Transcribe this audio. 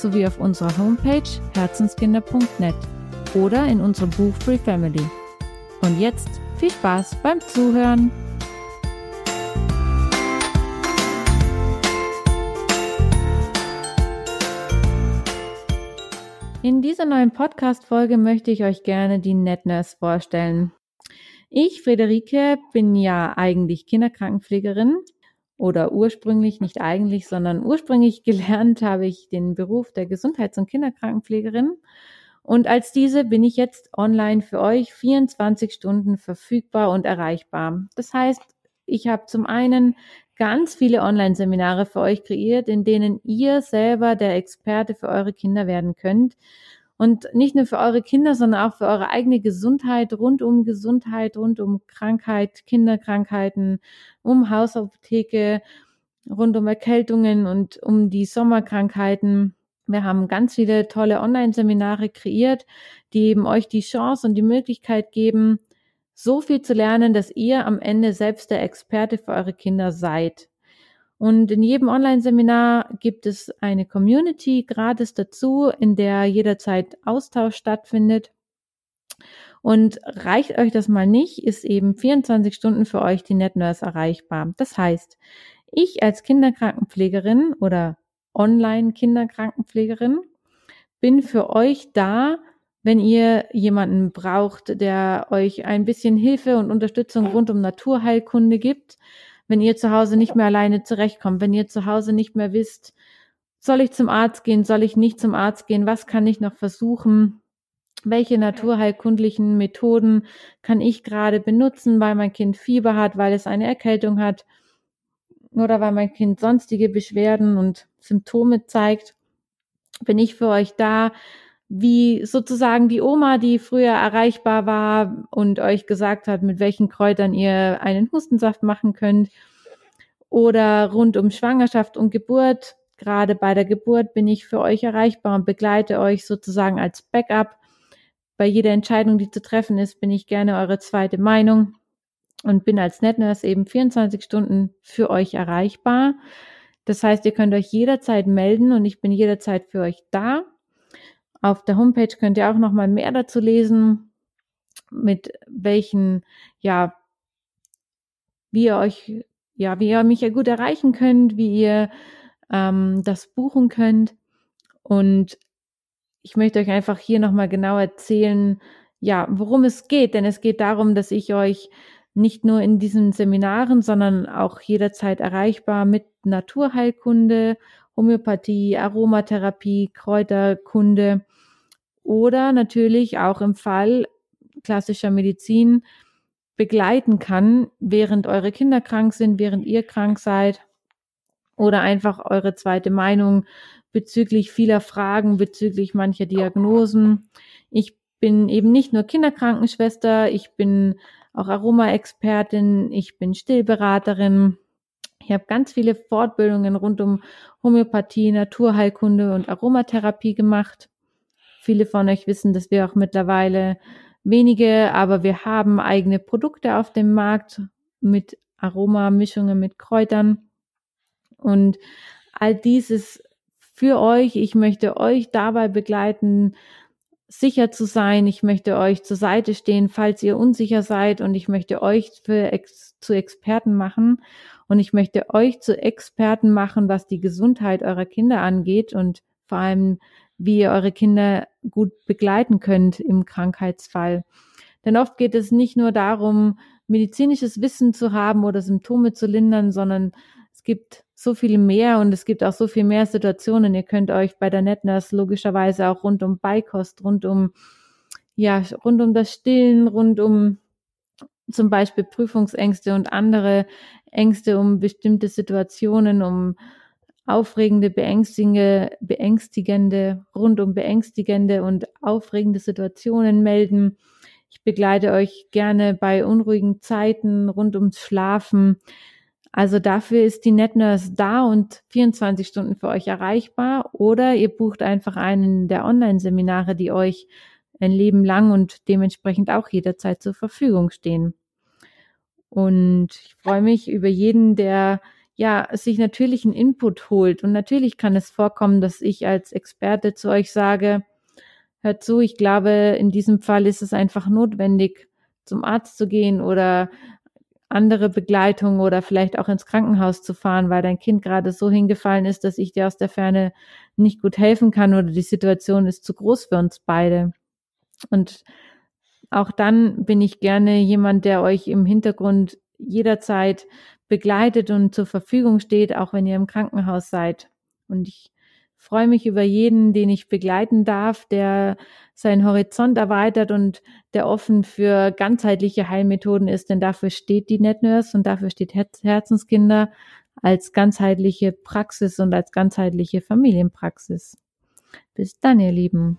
sowie auf unserer Homepage herzenskinder.net oder in unserem Buch Free Family. Und jetzt viel Spaß beim Zuhören! In dieser neuen Podcast-Folge möchte ich euch gerne die NetNurse vorstellen. Ich, Friederike, bin ja eigentlich Kinderkrankenpflegerin oder ursprünglich, nicht eigentlich, sondern ursprünglich gelernt habe ich den Beruf der Gesundheits- und Kinderkrankenpflegerin. Und als diese bin ich jetzt online für euch 24 Stunden verfügbar und erreichbar. Das heißt, ich habe zum einen ganz viele Online-Seminare für euch kreiert, in denen ihr selber der Experte für eure Kinder werden könnt. Und nicht nur für eure Kinder, sondern auch für eure eigene Gesundheit, rund um Gesundheit, rund um Krankheit, Kinderkrankheiten, um Hausapotheke, rund um Erkältungen und um die Sommerkrankheiten. Wir haben ganz viele tolle Online-Seminare kreiert, die eben euch die Chance und die Möglichkeit geben, so viel zu lernen, dass ihr am Ende selbst der Experte für eure Kinder seid. Und in jedem Online-Seminar gibt es eine Community gratis dazu, in der jederzeit Austausch stattfindet. Und reicht euch das mal nicht, ist eben 24 Stunden für euch die NetNurse erreichbar. Das heißt, ich als Kinderkrankenpflegerin oder Online-Kinderkrankenpflegerin bin für euch da, wenn ihr jemanden braucht, der euch ein bisschen Hilfe und Unterstützung rund um Naturheilkunde gibt, wenn ihr zu Hause nicht mehr alleine zurechtkommt, wenn ihr zu Hause nicht mehr wisst, soll ich zum Arzt gehen, soll ich nicht zum Arzt gehen, was kann ich noch versuchen, welche naturheilkundlichen Methoden kann ich gerade benutzen, weil mein Kind Fieber hat, weil es eine Erkältung hat oder weil mein Kind sonstige Beschwerden und Symptome zeigt, bin ich für euch da, wie sozusagen die Oma, die früher erreichbar war und euch gesagt hat, mit welchen Kräutern ihr einen Hustensaft machen könnt. Oder rund um Schwangerschaft und Geburt. Gerade bei der Geburt bin ich für euch erreichbar und begleite euch sozusagen als Backup. Bei jeder Entscheidung, die zu treffen ist, bin ich gerne eure zweite Meinung und bin als NetNurse eben 24 Stunden für euch erreichbar. Das heißt, ihr könnt euch jederzeit melden und ich bin jederzeit für euch da. Auf der Homepage könnt ihr auch noch mal mehr dazu lesen, mit welchen, ja, wie ihr euch, ja, wie ihr mich ja gut erreichen könnt, wie ihr ähm, das buchen könnt. Und ich möchte euch einfach hier noch mal genau erzählen, ja, worum es geht. Denn es geht darum, dass ich euch nicht nur in diesen Seminaren, sondern auch jederzeit erreichbar mit Naturheilkunde, Homöopathie, Aromatherapie, Kräuterkunde oder natürlich auch im Fall klassischer Medizin begleiten kann, während eure Kinder krank sind, während ihr krank seid oder einfach eure zweite Meinung bezüglich vieler Fragen, bezüglich mancher Diagnosen. Ich bin eben nicht nur Kinderkrankenschwester, ich bin auch Aromaexpertin, ich bin Stillberaterin. Ich habe ganz viele Fortbildungen rund um Homöopathie, Naturheilkunde und Aromatherapie gemacht. Viele von euch wissen, dass wir auch mittlerweile wenige, aber wir haben eigene Produkte auf dem Markt mit Aromamischungen mit Kräutern. Und all dies ist für euch. Ich möchte euch dabei begleiten, sicher zu sein. Ich möchte euch zur Seite stehen, falls ihr unsicher seid. Und ich möchte euch für zu Experten machen. Und ich möchte euch zu Experten machen, was die Gesundheit eurer Kinder angeht und vor allem, wie ihr eure Kinder gut begleiten könnt im Krankheitsfall. Denn oft geht es nicht nur darum, medizinisches Wissen zu haben oder Symptome zu lindern, sondern es gibt so viel mehr und es gibt auch so viel mehr Situationen. Ihr könnt euch bei der NetNurse logischerweise auch rund um Beikost, rund um, ja, rund um das Stillen, rund um zum Beispiel Prüfungsängste und andere Ängste um bestimmte Situationen, um aufregende, beängstigende, beängstigende, rundum beängstigende und aufregende Situationen melden. Ich begleite euch gerne bei unruhigen Zeiten rund ums Schlafen. Also dafür ist die NetNurse da und 24 Stunden für euch erreichbar oder ihr bucht einfach einen der Online-Seminare, die euch ein Leben lang und dementsprechend auch jederzeit zur Verfügung stehen. Und ich freue mich über jeden, der ja sich natürlich einen Input holt. Und natürlich kann es vorkommen, dass ich als Experte zu euch sage, hört zu, ich glaube, in diesem Fall ist es einfach notwendig, zum Arzt zu gehen oder andere Begleitung oder vielleicht auch ins Krankenhaus zu fahren, weil dein Kind gerade so hingefallen ist, dass ich dir aus der Ferne nicht gut helfen kann oder die Situation ist zu groß für uns beide. Und auch dann bin ich gerne jemand, der euch im Hintergrund jederzeit begleitet und zur Verfügung steht, auch wenn ihr im Krankenhaus seid. Und ich freue mich über jeden, den ich begleiten darf, der seinen Horizont erweitert und der offen für ganzheitliche Heilmethoden ist, denn dafür steht die NetNurse und dafür steht Herzenskinder als ganzheitliche Praxis und als ganzheitliche Familienpraxis. Bis dann, ihr Lieben.